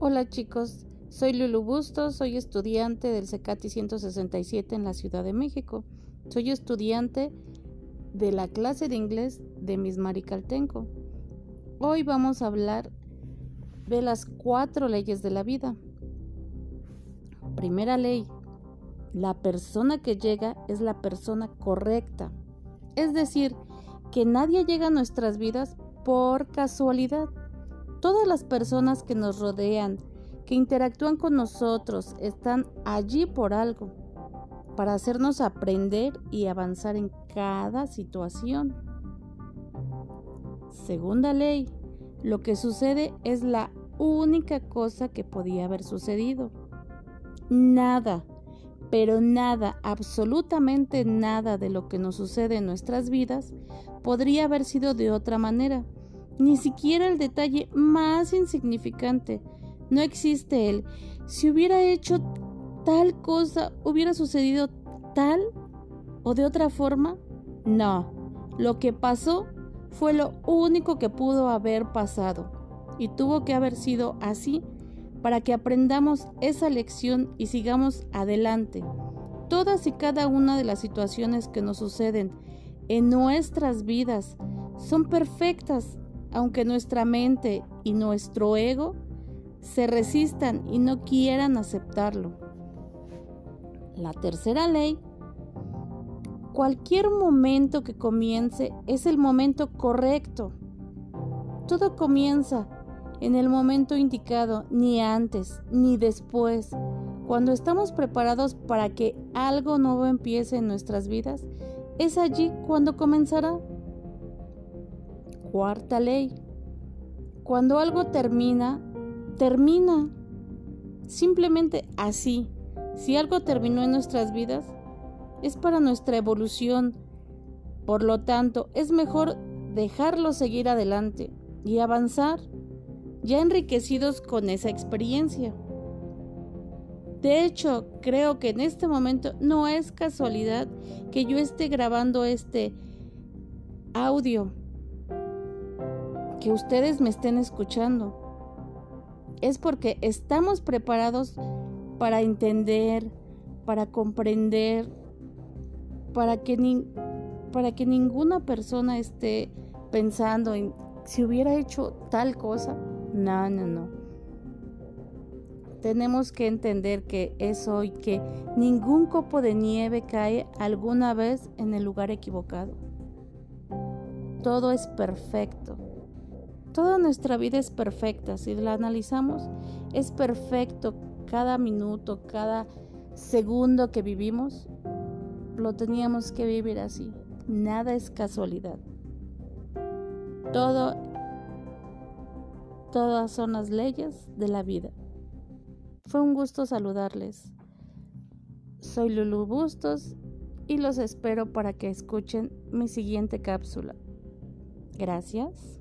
Hola chicos, soy Lulu Bustos, soy estudiante del CECATI 167 en la Ciudad de México. Soy estudiante de la clase de inglés de Miss Maricaltenco. Hoy vamos a hablar de las cuatro leyes de la vida. Primera ley, la persona que llega es la persona correcta. Es decir, que nadie llega a nuestras vidas por casualidad Todas las personas que nos rodean, que interactúan con nosotros, están allí por algo, para hacernos aprender y avanzar en cada situación. Segunda ley, lo que sucede es la única cosa que podía haber sucedido. Nada, pero nada, absolutamente nada de lo que nos sucede en nuestras vidas podría haber sido de otra manera ni siquiera el detalle más insignificante. No existe él. Si hubiera hecho tal cosa, hubiera sucedido tal o de otra forma. No, lo que pasó fue lo único que pudo haber pasado y tuvo que haber sido así para que aprendamos esa lección y sigamos adelante. Todas y cada una de las situaciones que nos suceden en nuestras vidas son perfectas aunque nuestra mente y nuestro ego se resistan y no quieran aceptarlo. La tercera ley, cualquier momento que comience es el momento correcto. Todo comienza en el momento indicado, ni antes ni después. Cuando estamos preparados para que algo nuevo empiece en nuestras vidas, es allí cuando comenzará. Cuarta ley. Cuando algo termina, termina. Simplemente así. Si algo terminó en nuestras vidas, es para nuestra evolución. Por lo tanto, es mejor dejarlo seguir adelante y avanzar, ya enriquecidos con esa experiencia. De hecho, creo que en este momento no es casualidad que yo esté grabando este audio que ustedes me estén escuchando. Es porque estamos preparados para entender, para comprender, para que, para que ninguna persona esté pensando en si hubiera hecho tal cosa. No, no, no. Tenemos que entender que es hoy que ningún copo de nieve cae alguna vez en el lugar equivocado. Todo es perfecto. Toda nuestra vida es perfecta, si la analizamos, es perfecto cada minuto, cada segundo que vivimos, lo teníamos que vivir así. Nada es casualidad. Todo, todas son las leyes de la vida. Fue un gusto saludarles. Soy Lulu Bustos y los espero para que escuchen mi siguiente cápsula. Gracias.